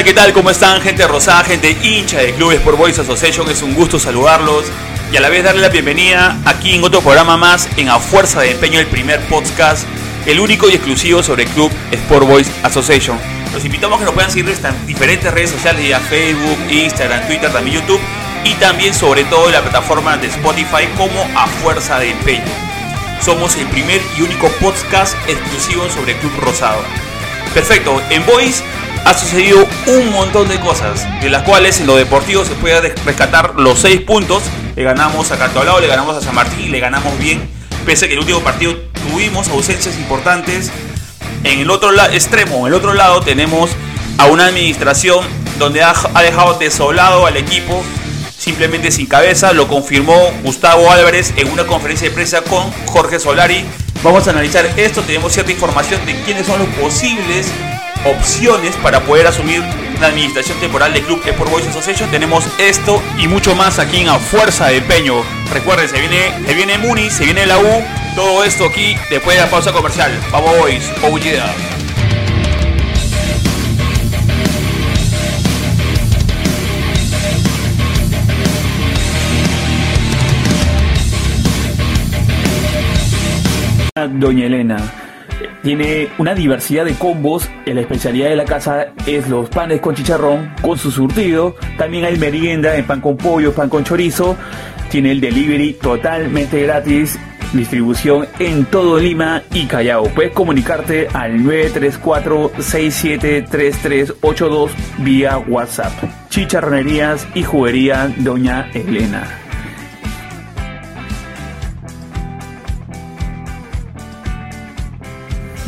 tal? ¿Qué tal? ¿Cómo están? Gente rosada, gente hincha de Club Sport Boys Association. Es un gusto saludarlos y a la vez darle la bienvenida aquí en otro programa más en A Fuerza de Empeño, el primer podcast, el único y exclusivo sobre Club Sport Boys Association. Los invitamos a que nos puedan seguir en diferentes redes sociales, ya Facebook, Instagram, Twitter, también YouTube y también sobre todo en la plataforma de Spotify como A Fuerza de Empeño. Somos el primer y único podcast exclusivo sobre Club Rosado. Perfecto, en Boys ha sucedido un montón de cosas, de las cuales en lo deportivo se puede rescatar los 6 puntos. Le ganamos a Cantolao, le ganamos a San Martín le ganamos bien, pese a que el último partido tuvimos ausencias importantes. En el otro extremo, en el otro lado, tenemos a una administración donde ha dejado desolado al equipo, simplemente sin cabeza. Lo confirmó Gustavo Álvarez en una conferencia de prensa con Jorge Solari. Vamos a analizar esto, tenemos cierta información de quiénes son los posibles opciones para poder asumir la administración temporal del Club Sport Boys Association. Tenemos esto y mucho más aquí en A Fuerza de Peño. Recuerden, se viene, se viene Muni, se viene la U. Todo esto aquí después de la pausa comercial. Vamos Boys, oh yeah. Doña Elena tiene una diversidad de combos. La especialidad de la casa es los panes con chicharrón, con su surtido. También hay merienda en pan con pollo, pan con chorizo. Tiene el delivery totalmente gratis. Distribución en todo Lima y Callao. Puedes comunicarte al 934-673382 vía WhatsApp. Chicharronerías y juguería Doña Elena.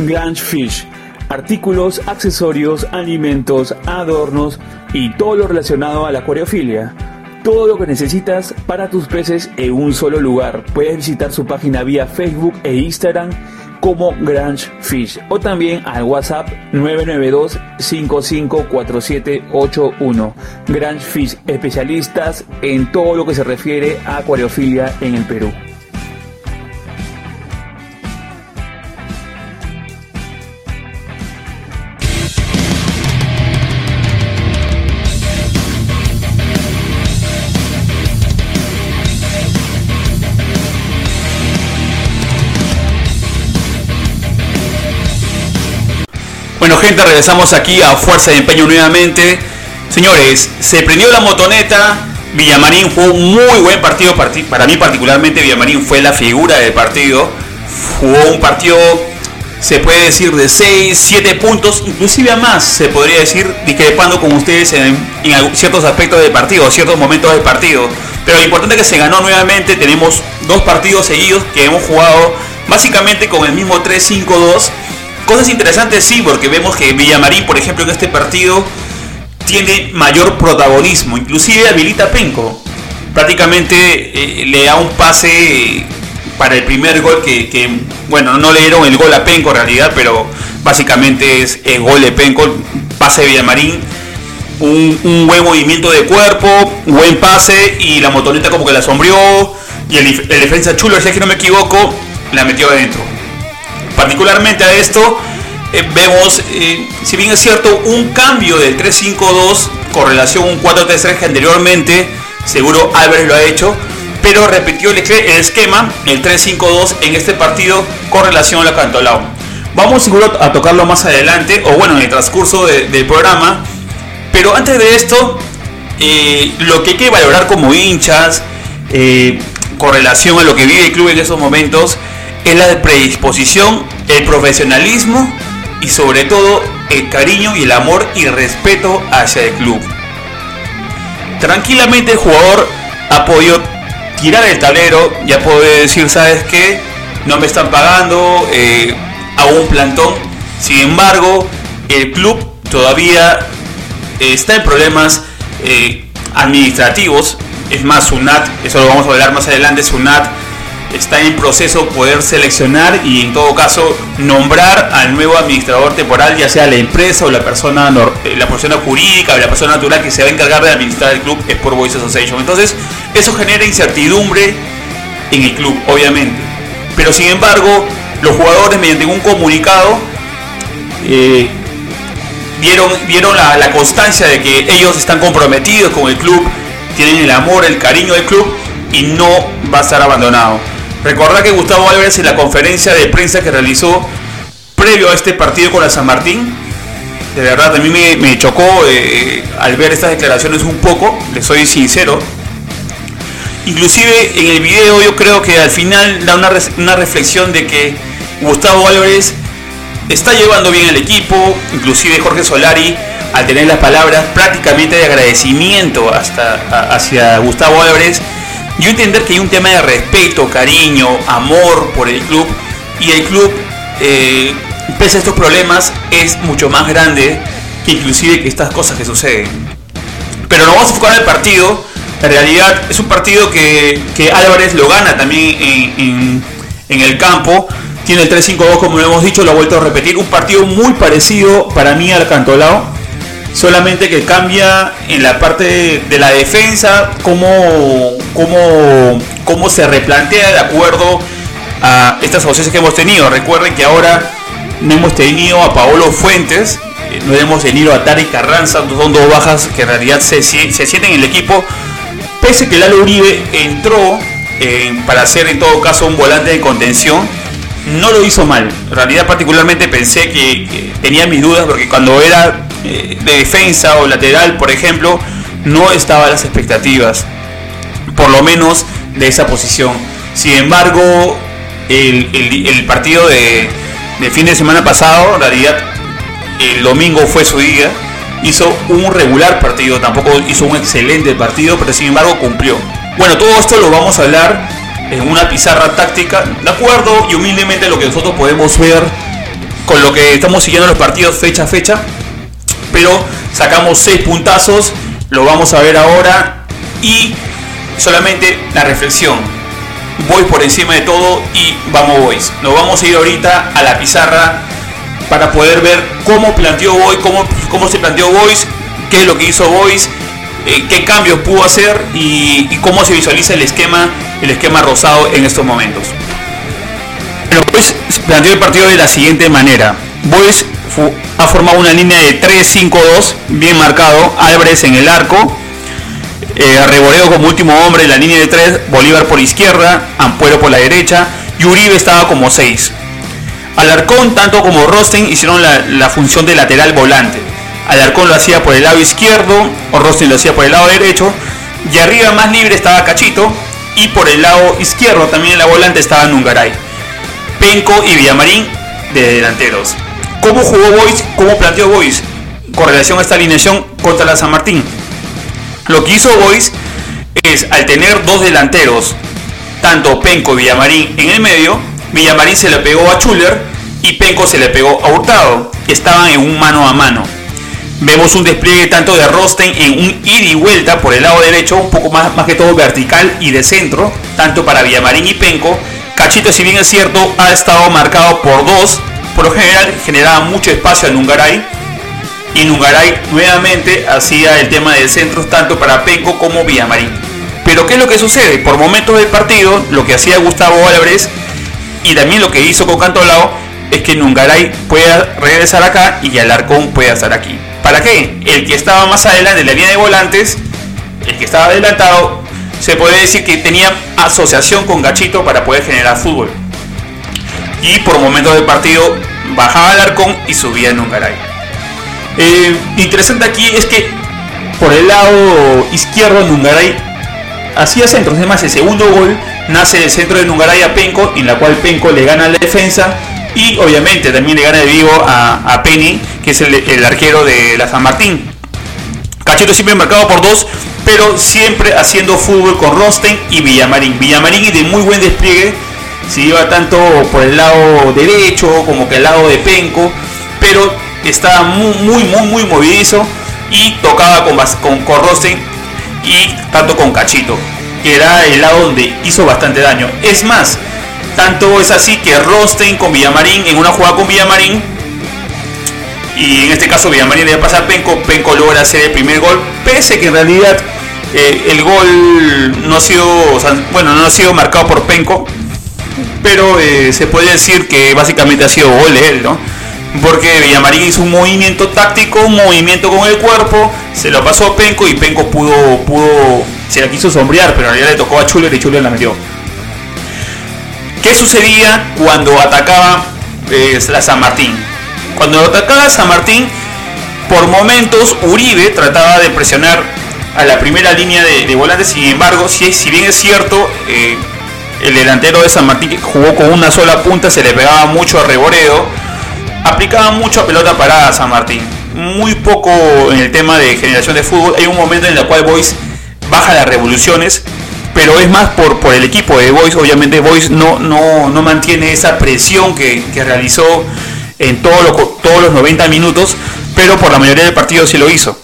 Grange Fish. Artículos, accesorios, alimentos, adornos y todo lo relacionado a la acuariofilia. Todo lo que necesitas para tus peces en un solo lugar. Puedes visitar su página vía Facebook e Instagram como Grange Fish o también al WhatsApp 992 554781. Grange Fish, especialistas en todo lo que se refiere a acuariofilia en el Perú. Gente, regresamos aquí a Fuerza de Empeño nuevamente. Señores, se prendió la motoneta. Villamarín fue un muy buen partido. Para mí particularmente Villamarín fue la figura del partido. Jugó un partido, se puede decir, de 6, 7 puntos, inclusive a más, se podría decir, discrepando con ustedes en, ciertos aspectos del partido, ciertos momentos del partido. Pero lo importante es que se ganó nuevamente. Tenemos dos partidos seguidos que hemos jugado básicamente con el mismo 3-5-2 Cosas interesantes sí, porque vemos que Villamarín, por ejemplo, en este partido tiene mayor protagonismo, inclusive habilita a Penco. Prácticamente eh, le da un pase para el primer gol que, bueno, no le dieron el gol a Penco en realidad, pero básicamente es el gol de Penco, pase de Villamarín, un, buen movimiento de cuerpo, buen pase y la motoneta como que la sombrió y el, defensa Chulo, si es que no me equivoco, la metió adentro particularmente a esto eh, vemos, eh, si bien es cierto, un cambio del 3-5-2 con relación a un 4-3-3 que anteriormente, seguro Álvarez lo ha hecho, pero repitió el, esquema, el 3-5-2 en este partido con relación a la Cantolao. Vamos seguro a tocarlo más adelante, o bueno, en el transcurso del programa, pero antes de esto, eh, lo que hay que valorar como hinchas, con relación a lo que vive el club en esos momentos, es la predisposición, el profesionalismo y sobre todo el cariño y el amor y respeto hacia el club. Tranquilamente el jugador ha podido tirar el tablero, ya puede decir, ¿sabes qué? No me están pagando, eh, a un plantón. Sin embargo, el club todavía está en problemas eh, administrativos. Es más, SUNAT, eso lo vamos a hablar más adelante, SUNAT está en proceso poder seleccionar y en todo caso nombrar al nuevo administrador temporal, ya sea la empresa o la persona, eh, la persona jurídica o la persona natural que se va a encargar de administrar el club Sport Boys Association. Entonces, eso genera incertidumbre en el club, obviamente. Pero sin embargo, los jugadores mediante un comunicado eh, vieron, vieron la, la constancia de que ellos están comprometidos con el club, tienen el amor, el cariño del club y no va a estar abandonado. Recordad que Gustavo Álvarez en la conferencia de prensa que realizó previo a este partido con la San Martín, de verdad a mí me, me chocó eh, al ver estas declaraciones un poco, le soy sincero. Inclusive en el video yo creo que al final da una, una reflexión de que Gustavo Álvarez está llevando bien el equipo, inclusive Jorge Solari al tener las palabras prácticamente de agradecimiento hasta hacia Gustavo Álvarez, yo entender que hay un tema de respeto, cariño, amor por el club y el club eh, pese a estos problemas es mucho más grande que inclusive que estas cosas que suceden. Pero nos vamos a enfocar en el partido. En realidad es un partido que, que Álvarez lo gana también en, en, en el campo tiene el 3-5-2 como lo hemos dicho, lo ha vuelto a repetir. Un partido muy parecido para mí al Cantolao. Solamente que cambia en la parte de la defensa, cómo, cómo, cómo se replantea de acuerdo a estas ausencias que hemos tenido. Recuerden que ahora no hemos tenido a Paolo Fuentes, eh, no hemos tenido a Tari Carranza, son dos bajas que en realidad se, se sienten en el equipo. Pese que Lalo Uribe entró para ser en todo caso un volante de contención no lo hizo mal. En realidad particularmente pensé que tenía mis dudas porque cuando era eh, de defensa o lateral, por ejemplo, no estaba a las expectativas, por lo menos de esa posición. Sin embargo, el, el, partido de, de, fin de semana pasado, en realidad el domingo fue su día, hizo un regular partido, tampoco hizo un excelente partido, pero sin embargo cumplió. Bueno, todo esto lo vamos a hablar en una pizarra táctica, de acuerdo y humildemente lo que nosotros podemos ver con lo que estamos siguiendo los partidos fecha a fecha, pero sacamos seis puntazos, lo vamos a ver ahora y solamente la reflexión. Voy por encima de todo y vamos Boys. Nos vamos a ir ahorita a la pizarra para poder ver cómo planteó Boys, cómo, cómo se planteó Boys, qué es lo que hizo Boys, eh, qué cambios pudo hacer y, cómo se visualiza el esquema, el esquema rosado en estos momentos. Bueno, pues planteó el partido de la siguiente manera. Boys ha formado una línea de 3-5-2 bien marcado, Álvarez en el arco, eh, Arreboreo como último hombre en la línea de 3, Bolívar por izquierda, Ampuero por la derecha y Uribe estaba como 6. Alarcón, tanto como Rosten, hicieron la, la función de lateral volante. Alarcón lo hacía por el lado izquierdo, o Rosten lo hacía por el lado derecho, y arriba más libre estaba Cachito, y por el lado izquierdo también en la volante estaba Nungaray. Penco y Villamarín de delanteros. ¿Cómo jugó Boys? ¿Cómo planteó Boys? Con relación a esta alineación contra la San Martín. Lo que hizo Boys es, al tener dos delanteros, tanto Penco y Villamarín en el medio, Villamarín se le pegó a Chuller y Penco se le pegó a Hurtado. Estaban en un mano a mano. Vemos un despliegue tanto de Rosten en un ida y vuelta por el lado derecho, un poco más, más que todo vertical y de centro, tanto para Villamarín y Penco. Cachito, si bien es cierto, ha estado marcado por dos, por lo general generaba mucho espacio a Nungaray. Y Nungaray nuevamente hacía el tema de centros tanto para Penco como Villamarín. Pero ¿qué es lo que sucede? Por momentos del partido, lo que hacía Gustavo Álvarez y también lo que hizo con Cantolao es que Nungaray pueda regresar acá y Alarcón pueda estar aquí. ¿Para qué? El que estaba más adelante en la línea de volantes, el que estaba adelantado, se puede decir que tenía asociación con Gachito para poder generar fútbol. Y por momentos del partido bajaba Alarcón y subía Nungaray. Eh, interesante aquí es que por el lado izquierdo Nungaray hacía centros. Es más, el segundo gol nace del centro de Nungaray a Penco, en la cual Penco le gana la defensa y obviamente también le gana de vivo a, a Penny, que es el, el, arquero de la San Martín. Cachito siempre marcado por dos, pero siempre haciendo fútbol con Rosten y Villamarín. Villamarín de muy buen despliegue, se iba tanto por el lado derecho como que el lado de Penco, pero estaba muy, muy, muy, muy movidizo y tocaba con, con, Rosten y tanto con Cachito, que era el lado donde hizo bastante daño. Es más, tanto es así que Rosten con Villamarín, en una jugada con Villamarín, y en este caso Villamarín le va a pasar Penco, Penco logra hacer el primer gol, pese que en realidad eh, el gol no ha sido, bueno, no ha sido marcado por Penco, pero eh, se puede decir que básicamente ha sido gol de él, ¿no? porque Villamarín hizo un movimiento táctico, un movimiento con el cuerpo, se lo pasó a Penco y Penco pudo, pudo, se la quiso sombrear, pero en realidad le tocó a Chuller y Chuller la metió. ¿Qué sucedía cuando atacaba eh, la San Martín? Cuando atacaba San Martín, por momentos Uribe trataba de presionar a la primera línea de, volantes, sin embargo, si, si bien es cierto, eh, el delantero de San Martín que jugó con una sola punta, se le pegaba mucho a Reboreo, aplicaba mucho a pelota parada a San Martín. Muy poco en el tema de generación de fútbol. Hay un momento en el cual Boys baja las revoluciones, pero es más por, por el equipo de Boys. Obviamente Boys no, no, no mantiene esa presión que, realizó en todos los 90 minutos, pero por la mayoría del partido sí lo hizo.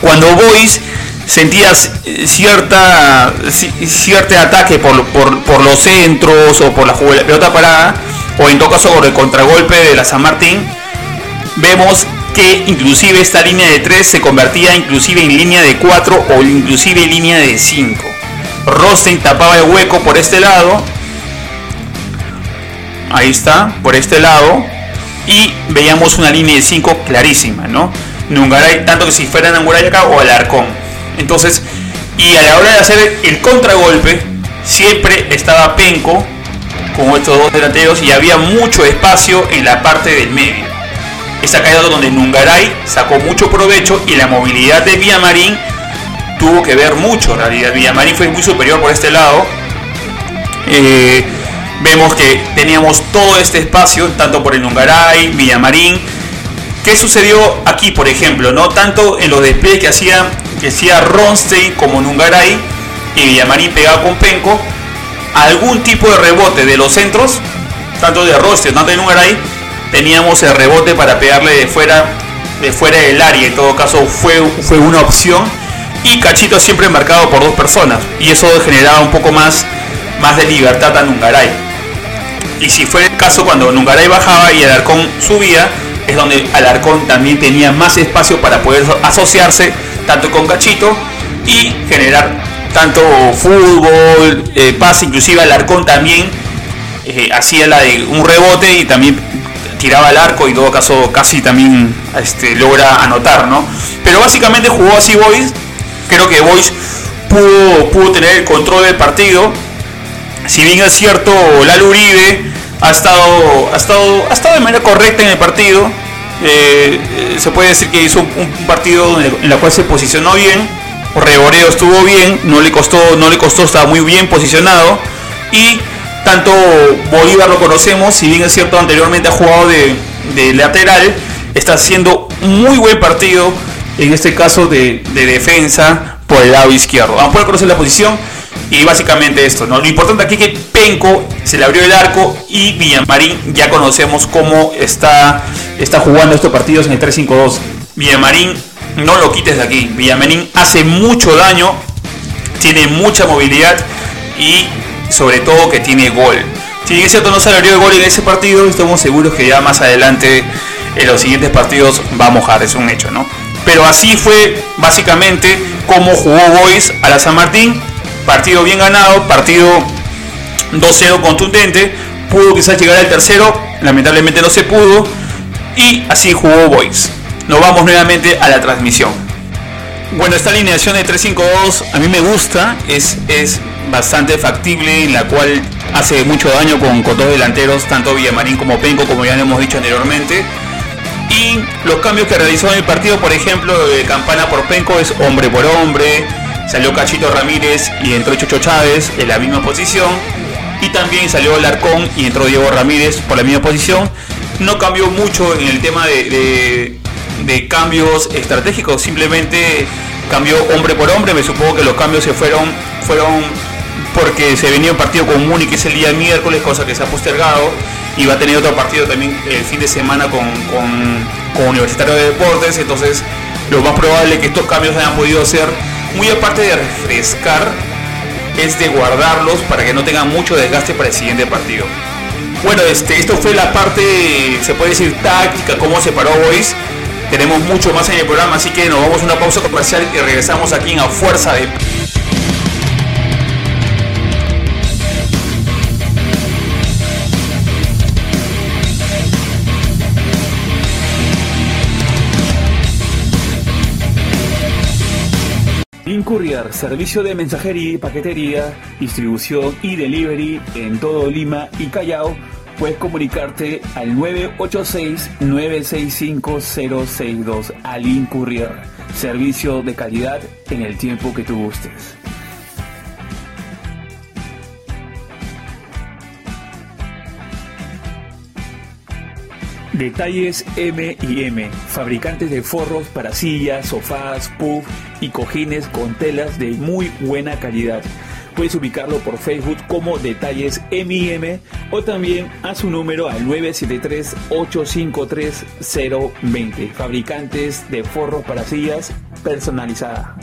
Cuando Boys sentías cierta cierto ataque por, por, los centros o por la pelota parada o en todo caso por el contragolpe de la San Martín vemos que inclusive esta línea de 3 se convertía inclusive en línea de 4 o inclusive en línea de 5 Rosten tapaba el hueco por este lado. Ahí está por este lado. Y veíamos una línea de 5 clarísima no Nungaray tanto que si fuera Nanguray acá o Alarcón entonces, y a la hora de hacer el contragolpe, siempre estaba Penco con estos dos delanteros y había mucho espacio en la parte del medio. Esta caída donde Nungaray sacó mucho provecho y la movilidad de Villamarín tuvo que ver mucho. En realidad, Villamarín fue muy superior por este lado. Eh, vemos que teníamos todo este espacio, tanto por el Nungaray, Villamarín. ¿Qué sucedió aquí, por ejemplo? No tanto en los despliegues que hacía que sea Ronstein como Nungaray y Villamarín pegado con Penco, algún tipo de rebote de los centros, tanto de Ronstein, tanto de Nungaray, teníamos el rebote para pegarle de fuera, de fuera del área, en todo caso fue, fue una opción, y Cachito siempre marcado por dos personas, y eso generaba un poco más, más de libertad a Nungaray. Y si fue el caso cuando Nungaray bajaba y Alarcón subía, es donde Alarcón también tenía más espacio para poder asociarse tanto con Cachito y generar tanto fútbol, eh, pase, inclusive Alarcón también eh, hacía la de un rebote y también tiraba el arco y todo caso casi también este, logra anotar, ¿no? Pero básicamente jugó así Boys, creo que Boys pudo, pudo tener el control del partido, si bien es cierto, Lalo Uribe ha estado, ha estado, ha estado de manera correcta en el partido, eh, se puede decir que hizo un, partido en el cual se posicionó bien, Reboreo estuvo bien, no le costó, no le costó, estaba muy bien posicionado. Y tanto Bolívar lo conocemos, si bien es cierto anteriormente ha jugado de, lateral, está haciendo muy buen partido, en este caso de, defensa por el lado izquierdo. Vamos a poder conocer la posición y básicamente esto, ¿no? Lo importante aquí es que Penco se le abrió el arco y Villamarín ya conocemos cómo está, está jugando estos partidos en el 3-5-2. Villamarín, no lo quites de aquí. Villamarín hace mucho daño, tiene mucha movilidad y sobre todo que tiene gol. Si bien es cierto no se le abrió el gol en ese partido, estamos seguros que ya más adelante en los siguientes partidos va a mojar, es un hecho, ¿no? Pero así fue básicamente como jugó Boys a la San Martín partido bien ganado, partido 2-0 contundente, pudo quizás llegar al tercero, lamentablemente no se pudo, y así jugó Boys. Nos vamos nuevamente a la transmisión. Bueno, esta alineación de 3-5-2 a mí me gusta, es, es bastante factible, en la cual hace mucho daño con, con dos delanteros, tanto Villamarín como Penco, como ya hemos dicho anteriormente. Y los cambios que realizó en el partido, por ejemplo, de Campana por Penco es hombre por hombre, Salió Cachito Ramírez y entró Chocho Chávez en la misma posición. Y también salió Larcón y entró Diego Ramírez por la misma posición. No cambió mucho en el tema de, cambios estratégicos, simplemente cambió hombre por hombre. Me supongo que los cambios se fueron, fueron porque se venía un partido con Muni que es el día miércoles, cosa que se ha postergado. Y va a tener otro partido también el fin de semana con, con Universitario de Deportes. Entonces, lo más probable es que estos cambios hayan podido ser muy aparte de refrescar, es de guardarlos para que no tengan mucho desgaste para el siguiente partido. Bueno, este, esto fue la parte, se puede decir, táctica, cómo se paró Boys. Tenemos mucho más en el programa, así que nos vamos a una pausa comercial y regresamos aquí en A Fuerza de... Incurrier, servicio de mensajería paquetería, distribución y delivery en todo Lima y Callao. Puedes comunicarte al 986-965-062 al Incurrier. Servicio de calidad en el tiempo que tú gustes. Detalles M y M, fabricantes de forros para sillas, sofás, puff y cojines con telas de muy buena calidad. Puedes ubicarlo por Facebook como Detalles M&M o también a su número al 973-853-020. Fabricantes de forros para sillas personalizada.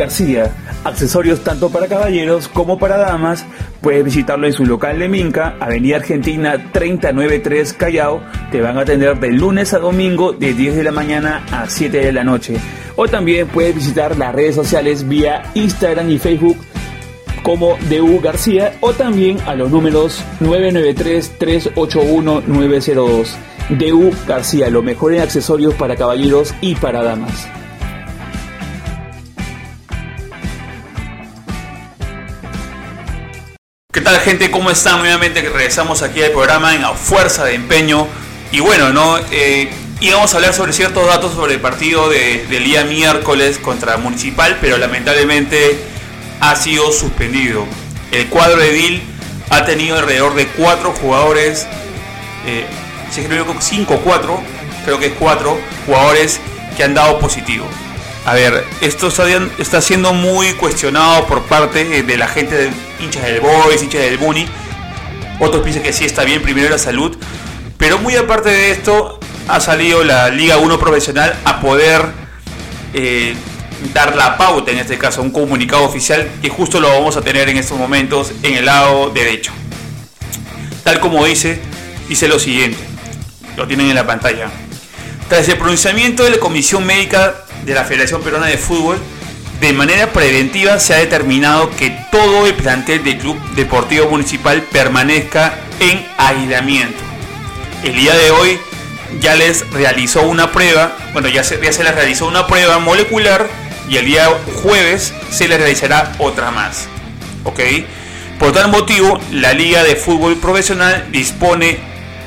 García. Accesorios tanto para caballeros como para damas. Puedes visitarlo en su local de Minca, Avenida Argentina 393 Callao. Te van a atender de lunes a domingo de 10 de la mañana a 7 de la noche. O también puedes visitar las redes sociales vía Instagram y Facebook como DU García o también a los números 993-381-902. DU García, lo mejor en accesorios para caballeros y para damas. ¿Qué tal gente? ¿Cómo están? Nuevamente regresamos aquí al programa en A Fuerza de Empeño. Y bueno, ¿no? Eh, íbamos a hablar sobre ciertos datos sobre el partido de, del día miércoles contra Municipal, pero lamentablemente ha sido suspendido. El cuadro de DIL ha tenido alrededor de cuatro jugadores, eh, si creo que 5 o 4, creo que es 4 jugadores que han dado positivo. A ver, esto está, siendo muy cuestionado por parte de la gente de hinchas del Boys, hinchas del Bunny. Otros piensan que sí está bien, primero la salud. Pero muy aparte de esto, ha salido la Liga 1 profesional a poder eh, dar la pauta, en este caso, un comunicado oficial que justo lo vamos a tener en estos momentos en el lado derecho. Tal como dice, dice lo siguiente, lo tienen en la pantalla. Tras el pronunciamiento de la Comisión Médica de la Federación Peruana de Fútbol, de manera preventiva se ha determinado que todo el plantel del Club Deportivo Municipal permanezca en aislamiento. El día de hoy ya les realizó una prueba, bueno, ya se, ya se les realizó una prueba molecular y el día jueves se les realizará otra más. ¿Ok? Por tal motivo, la Liga de Fútbol Profesional dispone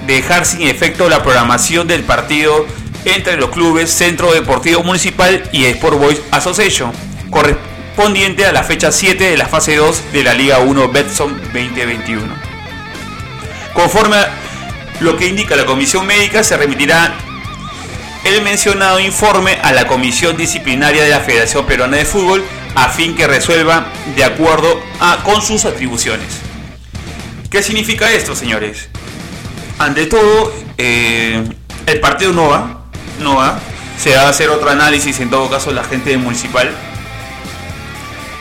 de dejar sin efecto la programación del partido entre los clubes Centro Deportivo Municipal y Sport Boys Association, correspondiente a la fecha 7 de la fase 2 de la Liga 1 Betson 2021. Conforme a lo que indica la Comisión Médica, se remitirá el mencionado informe a la Comisión Disciplinaria de la Federación Peruana de Fútbol a fin que resuelva de acuerdo a, con sus atribuciones. ¿Qué significa esto, señores? Ante todo, eh, el partido no va, no va. Se va a hacer otro análisis, en todo caso, la gente municipal.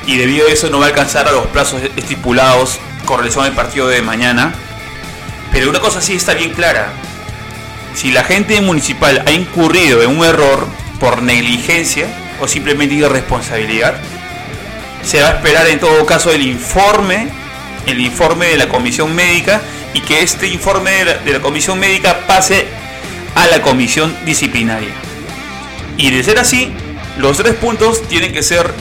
Y debido a eso no va a alcanzar a los plazos estipulados con relación al partido de mañana. Pero una cosa sí está bien clara. Si la gente municipal ha incurrido en un error por negligencia o simplemente irresponsabilidad, se va a esperar en todo caso el informe, el informe de la comisión médica y que este informe de la, de la comisión médica pase a la comisión disciplinaria. Y de ser así, los tres puntos tienen que ser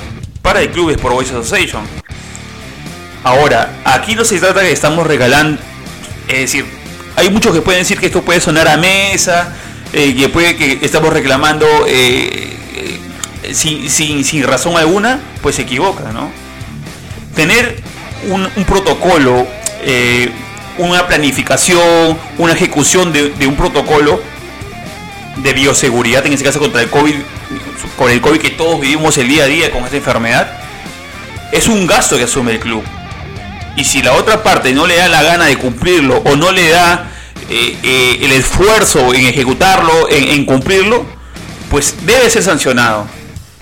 para el Club Sport Boys Association. Ahora, aquí no se trata que estamos regalando, es decir, hay muchos que pueden decir que esto puede sonar a mesa, eh, que puede que estamos reclamando eh, eh, sin, sin, razón alguna, pues se equivoca, ¿no? Tener un, protocolo, una planificación, una ejecución de un protocolo de bioseguridad, en este caso contra el COVID, con el COVID que todos vivimos el día a día con esta enfermedad, es un gasto que asume el club. Y si la otra parte no le da la gana de cumplirlo o no le da eh, eh, el esfuerzo en ejecutarlo, en, cumplirlo, pues debe ser sancionado.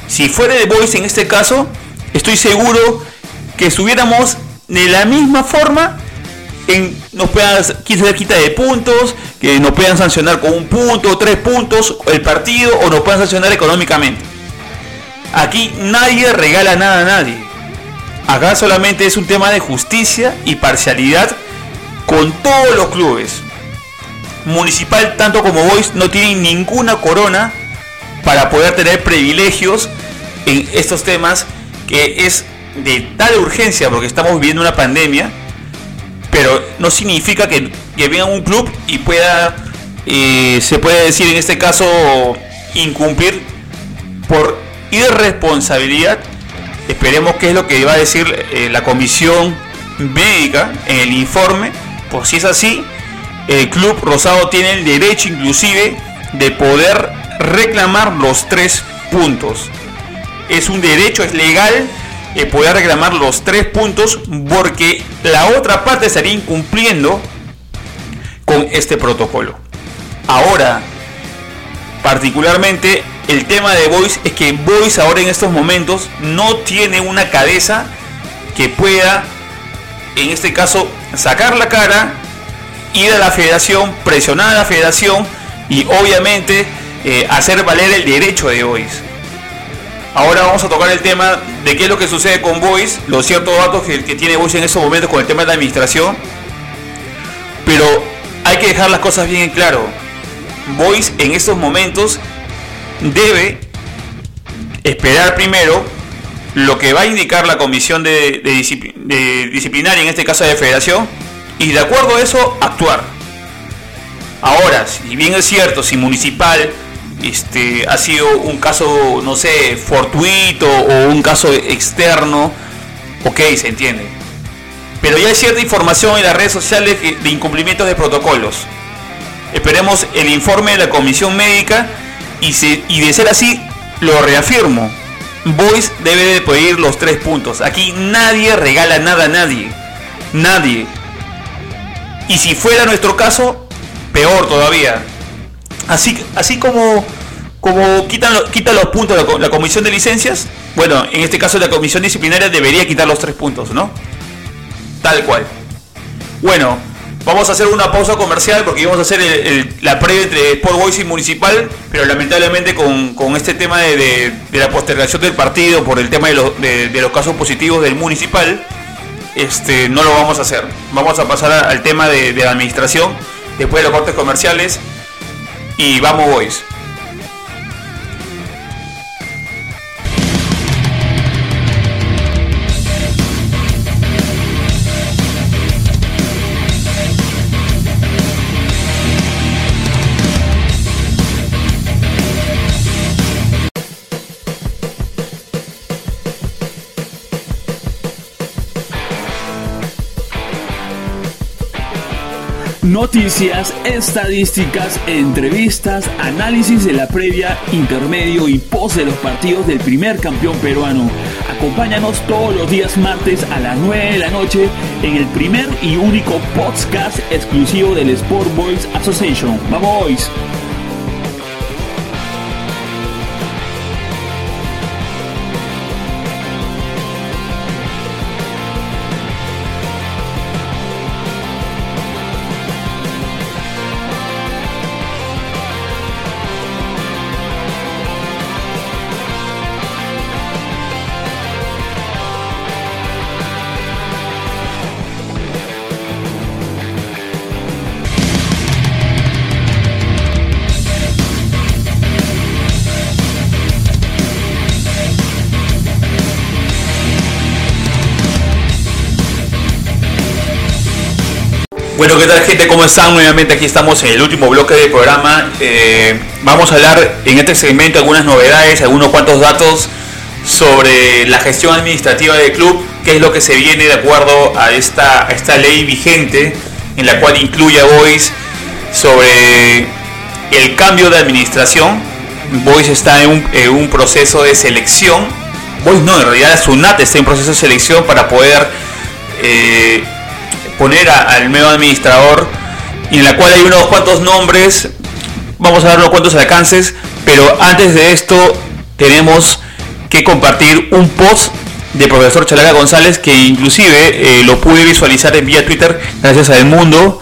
Si fuera de Boys en este caso, estoy seguro que estuviéramos de la misma forma nos puedan quitar quita de puntos, que nos puedan sancionar con un punto, tres puntos el partido o nos puedan sancionar económicamente. Aquí nadie regala nada a nadie. Acá solamente es un tema de justicia y parcialidad con todos los clubes. Municipal, tanto como Boys, no tienen ninguna corona para poder tener privilegios en estos temas que es de tal urgencia porque estamos viviendo una pandemia, pero no significa que, que venga un club y pueda, eh, se puede decir en este caso, incumplir por irresponsabilidad. Esperemos que es lo que va a decir eh, la comisión médica en el informe. Por si es así, el club rosado tiene el derecho inclusive de poder reclamar los tres puntos. Es un derecho, es legal eh, poder reclamar los tres puntos porque la otra parte estaría incumpliendo con este protocolo. Ahora, particularmente el tema de Voice es que Voice ahora en estos momentos no tiene una cabeza que pueda, en este caso, sacar la cara, ir a la federación, presionar a la federación y obviamente eh, hacer valer el derecho de Voice. Ahora vamos a tocar el tema de qué es lo que sucede con Voice, los ciertos datos que, tiene Voice en estos momentos con el tema de la administración. Pero hay que dejar las cosas bien en claro. Voice en estos momentos debe esperar primero lo que va a indicar la comisión de, disciplinaria, en este caso de federación, y de acuerdo a eso actuar. Ahora, si bien es cierto, si municipal este, ha sido un caso, no sé, fortuito o un caso externo, ok, se entiende. Pero ya hay cierta información en las redes sociales de incumplimientos de protocolos. Esperemos el informe de la comisión médica y, y de ser así, lo reafirmo. Boys debe de pedir los tres puntos. Aquí nadie regala nada a nadie. Nadie. Y si fuera nuestro caso, peor todavía. Así, así como, como quitan, quita los puntos la, la comisión de licencias, bueno, en este caso la comisión disciplinaria debería quitar los tres puntos, ¿no? Tal cual. Bueno, vamos a hacer una pausa comercial porque íbamos a hacer la previa entre Sport Boys y Municipal, pero lamentablemente con, este tema de, la postergación del partido por el tema de, los casos positivos del Municipal, este, no lo vamos a hacer. Vamos a pasar al tema de la administración después de los cortes comerciales y vamos boys. Noticias, estadísticas, entrevistas, análisis de la previa, intermedio y post de los partidos del primer campeón peruano. Acompáñanos todos los días martes a las 9 de la noche en el primer y único podcast exclusivo del Sport Boys Association. ¡Vamos, Bueno, ¿qué tal gente? ¿Cómo están? Nuevamente aquí estamos en el último bloque del programa. Eh, vamos a hablar en este segmento algunas novedades, algunos cuantos datos sobre la gestión administrativa del club, qué es lo que se viene de acuerdo a esta, esta ley vigente en la cual incluye a Boys sobre el cambio de administración. Boys está en un, proceso de selección. Boys no, en realidad SUNAT está en proceso de selección para poder... Eh, poner al nuevo administrador y en la cual hay unos cuantos nombres, vamos a dar unos cuantos alcances, pero antes de esto tenemos que compartir un post de profesor Chalaga González, que inclusive eh, lo pude visualizar en vía Twitter gracias a El Mundo,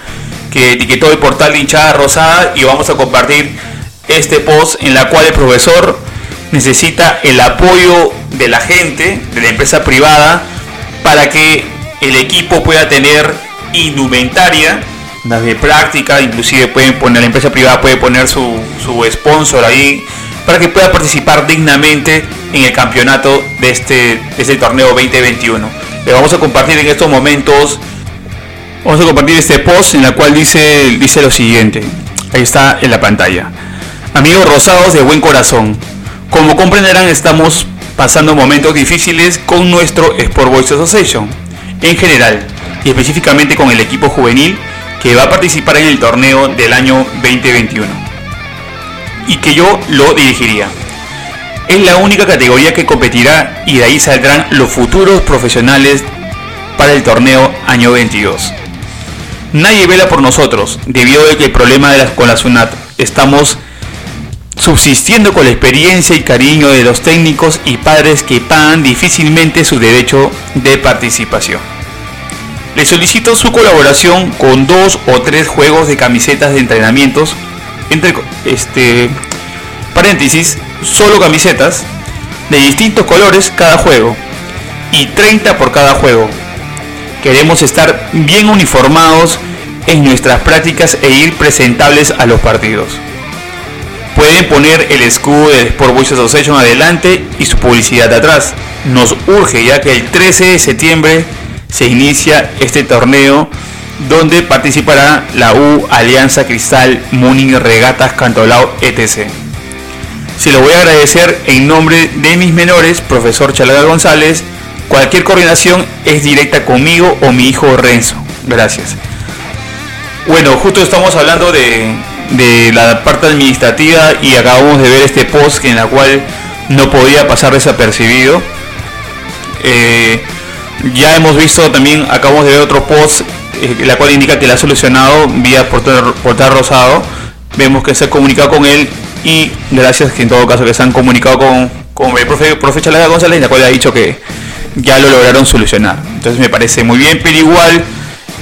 que etiquetó el portal de hinchada rosada y vamos a compartir este post en la cual el profesor necesita el apoyo de la gente, de la empresa privada, para que el equipo pueda tener indumentaria, las de práctica, inclusive pueden poner, la empresa privada puede poner su, su sponsor ahí, para que pueda participar dignamente en el campeonato de este, de este torneo 2021. Le vamos a compartir en estos momentos, vamos a compartir este post en el cual dice, dice lo siguiente, ahí está en la pantalla. Amigos rosados de buen corazón, como comprenderán estamos pasando momentos difíciles con nuestro Sport Boys Association en general específicamente con el equipo juvenil que va a participar en el torneo del año 2021 y que yo lo dirigiría. Es la única categoría que competirá y de ahí saldrán los futuros profesionales para el torneo año 22. Nadie vela por nosotros debido a que el problema de las, con la SUNAT estamos subsistiendo con la experiencia y cariño de los técnicos y padres que pagan difícilmente su derecho de participación. Le solicito su colaboración con dos o tres juegos de camisetas de entrenamientos, entre este paréntesis, solo camisetas de distintos colores cada juego y 30 por cada juego. Queremos estar bien uniformados en nuestras prácticas e ir presentables a los partidos. Pueden poner el escudo del Sport Boys Association adelante y su publicidad atrás. Nos urge ya que el 13 de septiembre se inicia este torneo donde participará la U Alianza Cristal Muni Regatas Cantolao etc. Se lo voy a agradecer en nombre de mis menores, profesor Chalaga González. Cualquier coordinación es directa conmigo o mi hijo Renzo. Gracias. Bueno, justo estamos hablando de, de la parte administrativa y acabamos de ver este post en la cual no podía pasar desapercibido. Eh, ya hemos visto también, acabamos de ver otro post, eh, la cual indica que la ha solucionado vía portal, portal rosado. Vemos que se ha comunicado con él y gracias que en todo caso que se han comunicado con, con el profe, profe Chalaga González, la cual ha dicho que ya lo lograron solucionar. Entonces me parece muy bien, pero igual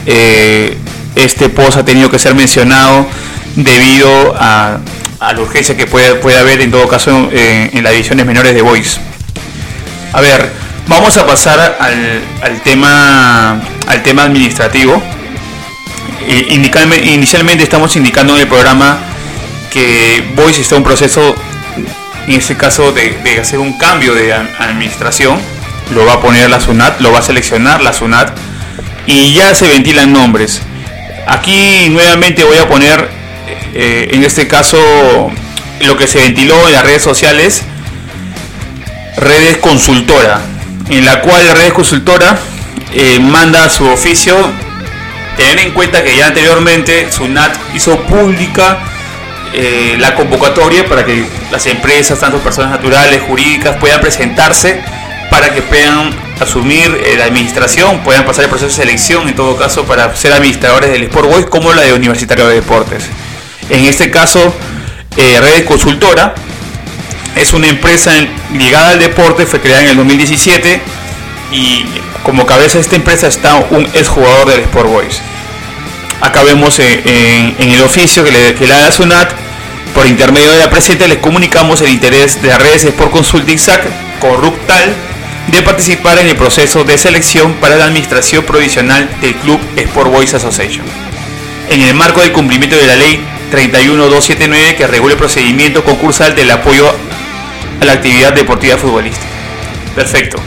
eh, este post ha tenido que ser mencionado debido a, la urgencia que puede, puede haber en todo caso en las divisiones menores de Boys. A ver, vamos a pasar al, tema al tema administrativo. inicialmente estamos indicando en el programa que Boys está en un proceso, en este caso, de, de hacer un cambio de administración. Lo va a poner la SUNAT, lo va a seleccionar la SUNAT y ya se ventilan nombres. Aquí nuevamente voy a poner eh, en este caso lo que se ventiló en las redes sociales, redes consultora, en la cual redes consultora eh, manda su oficio, tener en cuenta que ya anteriormente SUNAT hizo pública eh, la convocatoria para que las empresas, tanto personas naturales, jurídicas, puedan presentarse para que puedan asumir la administración, puedan pasar el proceso de selección en todo caso para ser administradores del Sport Boys como la de Universitario de Deportes. En este caso, eh, Red Consultora es una empresa ligada al deporte, fue creada en el 2017 y como cabeza de esta empresa está un exjugador del Sport Boys. Acá vemos eh, en, el oficio que le, que da SUNAT, por intermedio de la presente les comunicamos el interés de las redes Sport Consulting SAC Corruptal de participar en el proceso de selección para la administración provisional del Club Sport Boys Association. En el marco del cumplimiento de la ley 31279 que regula el procedimiento concursal del apoyo a la actividad deportiva futbolística. Perfecto.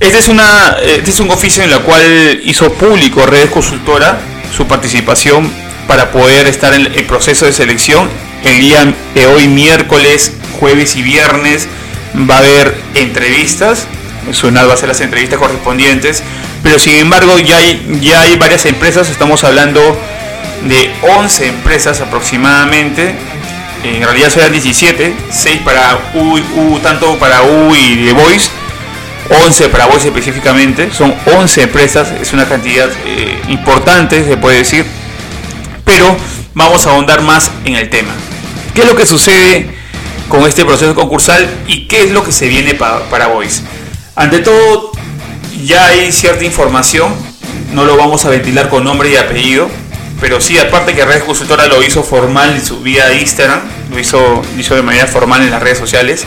Este es, una, este es un oficio en el cual hizo público Redes Consultora su participación para poder estar en el proceso de selección. El día de hoy, miércoles, jueves y viernes, va a haber entrevistas. Sunat va a hacer las entrevistas correspondientes. Pero sin embargo, ya hay, ya hay varias empresas. Estamos hablando de 11 empresas aproximadamente. En realidad serán 17, 6 para U, tanto para U y The Voice, 11 para Voice específicamente. Son 11 empresas, es una cantidad eh, importante, se puede decir. Pero vamos a ahondar más en el tema. ¿Qué es lo que sucede con este proceso concursal y qué es lo que se viene para, para Voice? Ante todo, ya hay cierta información, no lo vamos a ventilar con nombre y apellido, pero sí, aparte que Red Consultora lo hizo formal en su vía Instagram, lo hizo, hizo de manera formal en las redes sociales.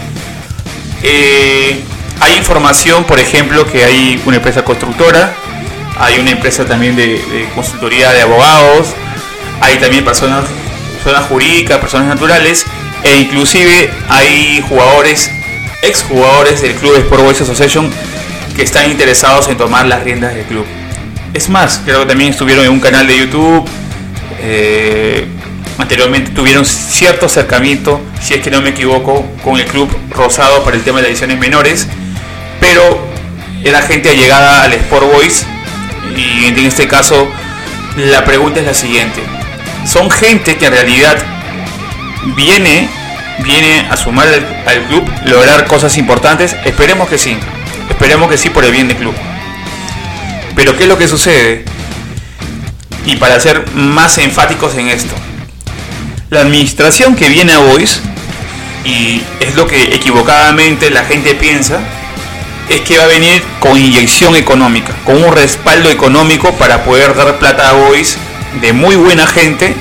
Eh, hay información, por ejemplo, que hay una empresa constructora, hay una empresa también de, de consultoría de abogados, hay también personas, personas jurídicas, personas naturales, e inclusive hay jugadores, exjugadores del club Sport Boys Association que están interesados en tomar las riendas del club. Es más, creo que también estuvieron en un canal de YouTube. Eh, anteriormente tuvieron cierto acercamiento, si es que no me equivoco, con el club Rosado para el tema de ediciones menores. Pero era gente allegada al Sport Boys. Y en este caso, la pregunta es la siguiente. Son gente que en realidad viene, viene a sumar al club, lograr cosas importantes. Esperemos que sí. Esperemos que sí por el bien del club. Pero ¿qué es lo que sucede? Y para ser más enfáticos en esto. La administración que viene a Voice, y es lo que equivocadamente la gente piensa, es que va a venir con inyección económica, con un respaldo económico para poder dar plata a Voice de muy buena gente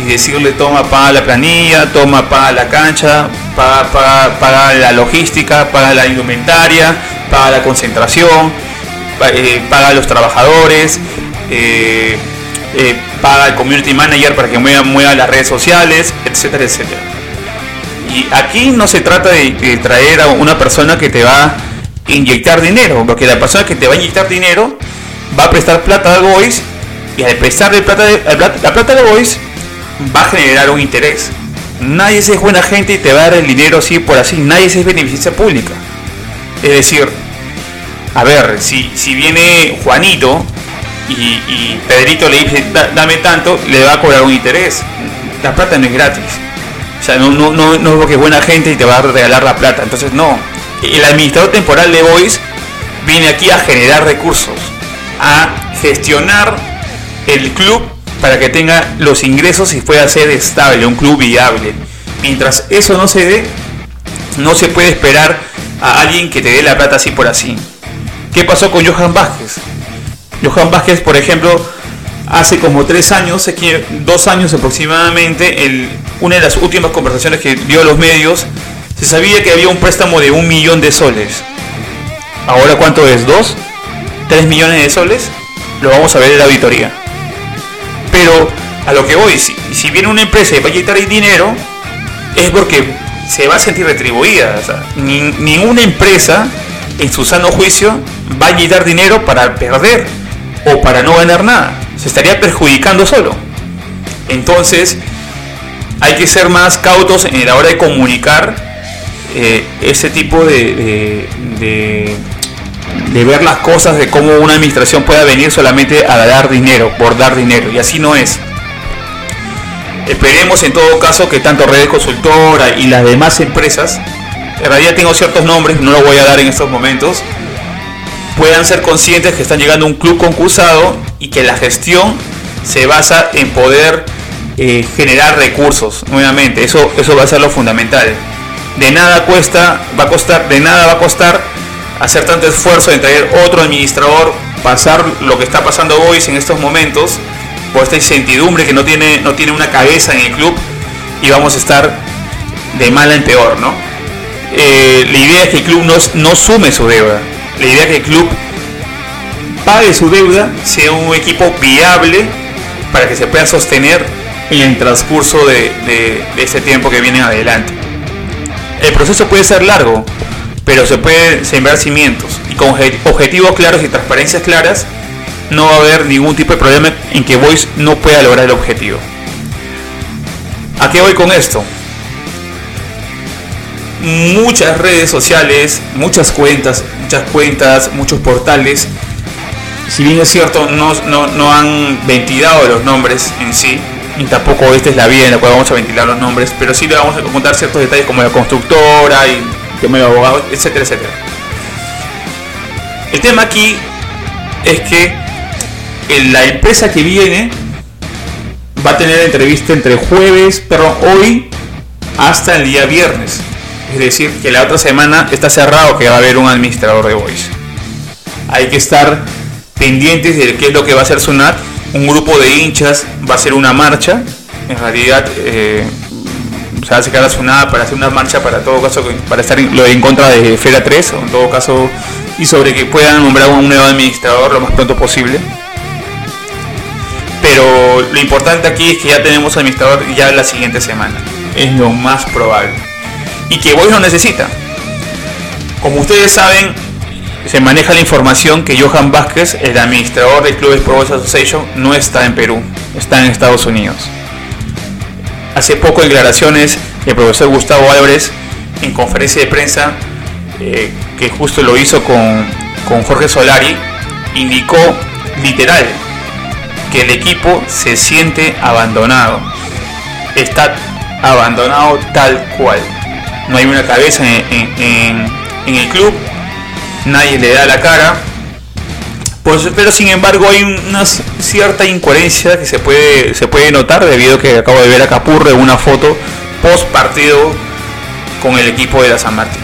y decirle toma paga la planilla, toma paga la cancha, paga, paga, paga la logística, paga la indumentaria, paga la concentración, eh, paga a los trabajadores, eh, eh, paga el community manager para que mueva, mueva, las redes sociales, etcétera, etcétera. Y aquí no se trata de, traer a una persona que te va a inyectar dinero, porque la persona que te va a inyectar dinero va a prestar plata al Voice y al prestarle plata de, la plata de Voice va a generar un interés. Nadie es buena gente y te va a dar el dinero así por así, nadie es beneficencia pública. Es decir, a ver, si, si viene Juanito y, Pedrito le dice dame tanto, le va a cobrar un interés. La plata no es gratis. O sea, no, no, no, no es porque es buena gente y te va a regalar la plata. Entonces no. El administrador temporal de Voice viene aquí a generar recursos, a gestionar el club para que tenga los ingresos y pueda ser estable, un club viable. Mientras eso no se dé, no se puede esperar a alguien que te dé la plata así por así. ¿Qué pasó con Johan Vázquez? Johan Vázquez, por ejemplo, hace como tres años, dos años aproximadamente, una de las últimas conversaciones que dio a los medios, se sabía que había un préstamo de un millón de soles. Ahora cuánto es? ¿Dos? ¿Tres millones de soles? Lo vamos a ver en la auditoría. Pero a lo que voy, si, viene una empresa y va a quitar el dinero, es porque se va a sentir retribuida. Ni, ninguna empresa en su sano juicio va a quitar dinero para perder o para no ganar nada. Se estaría perjudicando solo. Entonces, hay que ser más cautos en la hora de comunicar eh, ese tipo de, de, ver las cosas, de cómo una administración pueda venir solamente a dar dinero, por dar dinero. Y así no es. Esperemos en todo caso que tanto Redes Consultora y las demás empresas, en realidad tengo ciertos nombres, no lo voy a dar en estos momentos, puedan ser conscientes que están llegando a un club concursado y que la gestión se basa en poder eh, generar recursos nuevamente. Eso, eso va a ser lo fundamental. De nada cuesta, va a costar, de nada va a costar hacer tanto esfuerzo en traer otro administrador, pasar lo que está pasando hoy en estos momentos, por esta incertidumbre que no tiene, no tiene una cabeza en el club y vamos a estar de mala en peor, ¿no? Eh, la idea es que el club no, no sume su deuda. La idea que el club pague su deuda, sea un equipo viable para que se pueda sostener en el transcurso de, este tiempo que viene adelante. El proceso puede ser largo, pero se puede sembrar cimientos y con objetivos claros y transparencias claras no va a haber ningún tipo de problema en que Voice no pueda lograr el objetivo. ¿A qué voy con esto? Muchas redes sociales, muchas cuentas, muchas cuentas, muchos portales, si bien es cierto, no, no, no han ventilado los nombres en sí, y tampoco esta es la vía en la cual vamos a ventilar los nombres, pero sí le vamos a contar ciertos detalles como la constructora y tema de abogado, etcétera, etcétera. El tema aquí es que la empresa que viene va a tener entrevista entre jueves, perdón, hoy hasta el día viernes. Es decir, que la otra semana está cerrado que va a haber un administrador de Boys. Hay que estar pendientes de qué es lo que va a hacer Sunat. Un grupo de hinchas va a hacer una marcha. En realidad, eh, se va a sacar a Sunat para hacer una marcha para todo caso, para estar en, en contra de Fera 3, en todo caso, y sobre que puedan nombrar un nuevo administrador lo más pronto posible. Pero lo importante aquí es que ya tenemos administrador ya la siguiente semana. Es lo más probable. Y que Boys lo necesita. Como ustedes saben, se maneja la información que Johan Vázquez, el administrador del Club Pro Boys Association, no está en Perú, está en Estados Unidos. Hace poco declaraciones del profesor Gustavo Álvarez en conferencia de prensa, eh, que justo lo hizo con, con Jorge Solari, indicó literal que el equipo se siente abandonado. Está abandonado tal cual. No hay una cabeza en, el club, nadie le da la cara. Pues, pero sin embargo hay una cierta incoherencia que se puede, se puede notar debido a que acabo de ver a Capurre una foto post partido con el equipo de la San Martín.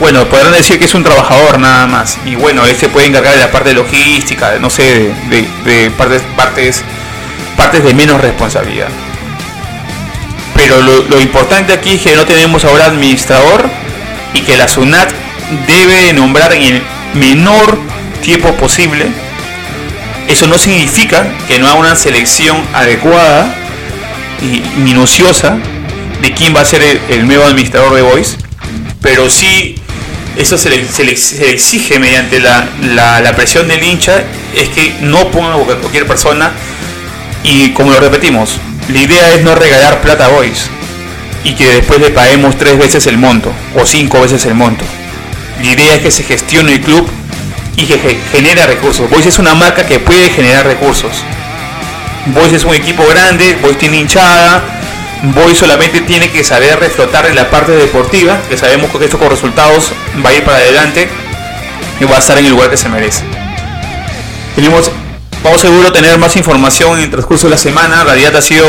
Bueno, podrán decir que es un trabajador nada más. Y bueno, él se puede encargar de la parte logística, no sé, de, de, partes, partes, partes de menos responsabilidad. Pero lo, importante aquí es que no tenemos ahora administrador y que la SUNAT debe nombrar en el menor tiempo posible. Eso no significa que no haga una selección adecuada y minuciosa de quién va a ser el, nuevo administrador de Voice, pero sí eso se exige mediante la, la, la, presión del hincha, es que no ponga a cualquier persona y como lo repetimos, la idea es no regalar plata a Boys y que después le paguemos tres veces el monto o cinco veces el monto. La idea es que se gestione el club y que genere recursos. Boys es una marca que puede generar recursos. Boys es un equipo grande, Boys tiene hinchada, Boys solamente tiene que saber reflotar en la parte deportiva, que sabemos que esto con resultados va a ir para adelante y va a estar en el lugar que se merece. Tenemos, vamos seguro a tener más información en el transcurso de la semana. En realidad ha sido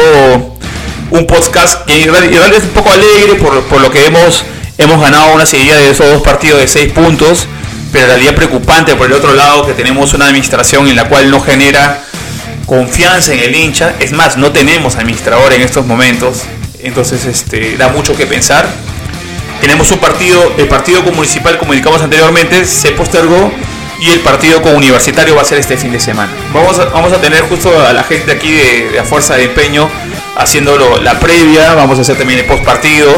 un podcast que en realidad es un poco alegre por, por lo que hemos, hemos ganado una serie de esos dos partidos de 6 puntos, pero en realidad preocupante por el otro lado que tenemos una administración en la cual no genera confianza en el hincha. Es más, no tenemos administrador en estos momentos. Entonces este, da mucho que pensar. Tenemos un partido, el partido municipal, como indicamos anteriormente, se postergó y el partido con universitario va a ser este fin de semana. Vamos a, vamos a tener justo a la gente aquí de, a fuerza de empeño haciéndolo la previa, vamos a hacer también el post partido.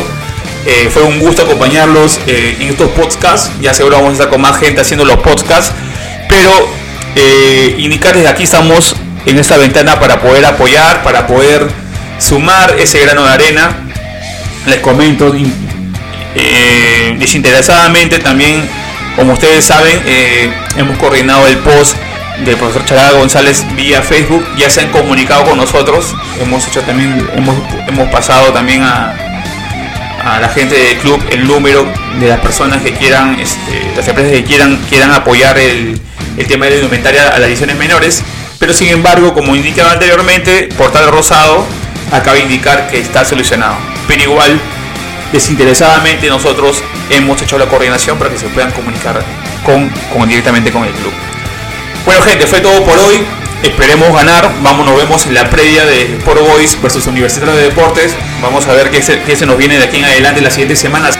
Eh, fue un gusto acompañarlos eh, en estos podcasts. Ya seguro vamos a estar con más gente haciendo los podcasts. Pero eh, indicar desde aquí estamos en esta ventana para poder apoyar, para poder sumar ese grano de arena. Les comento desinteresadamente también, como ustedes saben, eh, hemos coordinado el post del profesor Charada González vía Facebook, ya se han comunicado con nosotros, hemos hecho también, hemos, hemos pasado también a, a la gente del club el número de las personas que quieran, este, las empresas que quieran, quieran apoyar el, el tema de la indumentaria a las ediciones menores. Pero sin embargo, como indicaba anteriormente, Portal Rosado acaba de indicar que está solucionado. Pero igual, desinteresadamente nosotros hemos hecho la coordinación para que se puedan comunicar con, con directamente con el club. Bueno gente, fue todo por hoy. Esperemos ganar. Vamos, nos vemos en la previa de Sport Boys versus Universitario de Deportes. Vamos a ver qué se, qué se nos viene de aquí en adelante en las siguientes semanas.